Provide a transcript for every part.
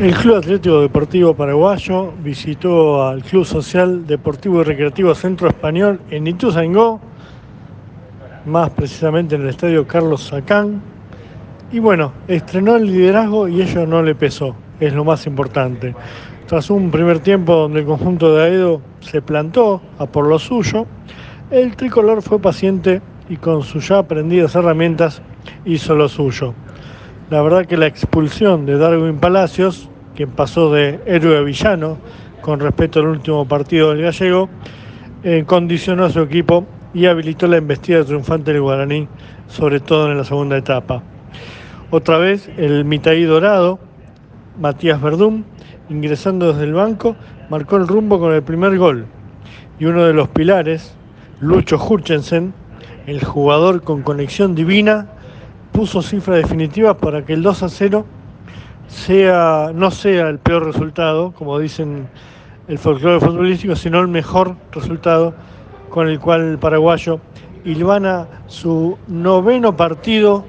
El Club Atlético Deportivo Paraguayo visitó al Club Social Deportivo y Recreativo Centro Español en Ituzaingó, más precisamente en el estadio Carlos Sacán. Y bueno, estrenó el liderazgo y ello no le pesó, es lo más importante. Tras un primer tiempo donde el conjunto de Aedo se plantó a por lo suyo, el tricolor fue paciente y con sus ya aprendidas herramientas hizo lo suyo. La verdad que la expulsión de Darwin Palacios, quien pasó de héroe a villano con respecto al último partido del gallego, eh, condicionó a su equipo y habilitó la embestida triunfante del guaraní, sobre todo en la segunda etapa. Otra vez el mitaí dorado, Matías Verdún, ingresando desde el banco, marcó el rumbo con el primer gol. Y uno de los pilares, Lucho Hutchensen, el jugador con conexión divina, puso cifra definitiva para que el 2 a 0 sea, no sea el peor resultado, como dicen el folclore futbolístico, sino el mejor resultado con el cual el paraguayo ilvana su noveno partido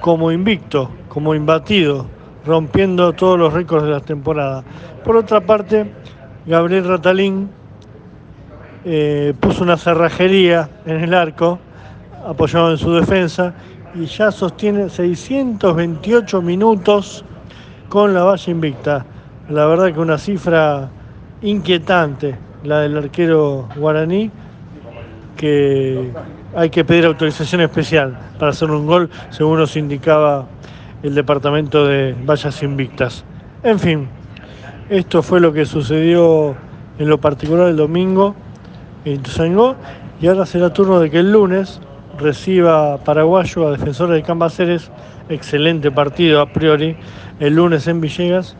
como invicto, como imbatido, rompiendo todos los récords de la temporada. Por otra parte, Gabriel Ratalín eh, puso una cerrajería en el arco, apoyado en su defensa, y ya sostiene 628 minutos con la valla invicta. La verdad que una cifra inquietante, la del arquero guaraní, que hay que pedir autorización especial para hacer un gol, según nos indicaba el departamento de vallas invictas. En fin, esto fue lo que sucedió en lo particular el domingo en Ituzaingó y ahora será turno de que el lunes reciba Paraguayo a Defensores de Cambaceres, excelente partido a priori, el lunes en Villegas.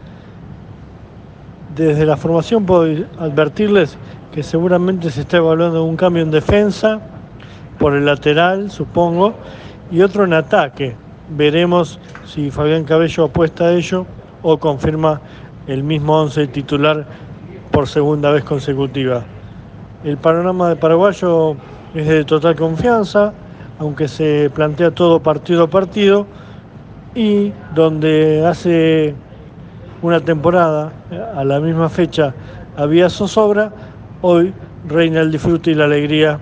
Desde la formación puedo advertirles que seguramente se está evaluando un cambio en defensa, por el lateral, supongo, y otro en ataque. Veremos si Fabián Cabello apuesta a ello o confirma el mismo 11 titular por segunda vez consecutiva. El panorama de Paraguayo es de total confianza, aunque se plantea todo partido a partido, y donde hace una temporada, a la misma fecha, había zozobra, hoy reina el disfrute y la alegría,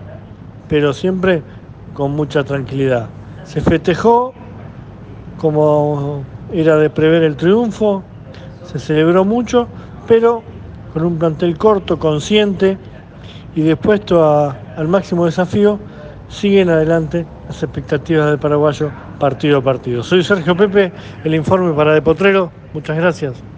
pero siempre con mucha tranquilidad. Se festejó como era de prever el triunfo, se celebró mucho, pero con un plantel corto, consciente y dispuesto al máximo desafío siguen adelante las expectativas del paraguayo partido a partido. Soy Sergio Pepe, el informe para De Potrero. Muchas gracias.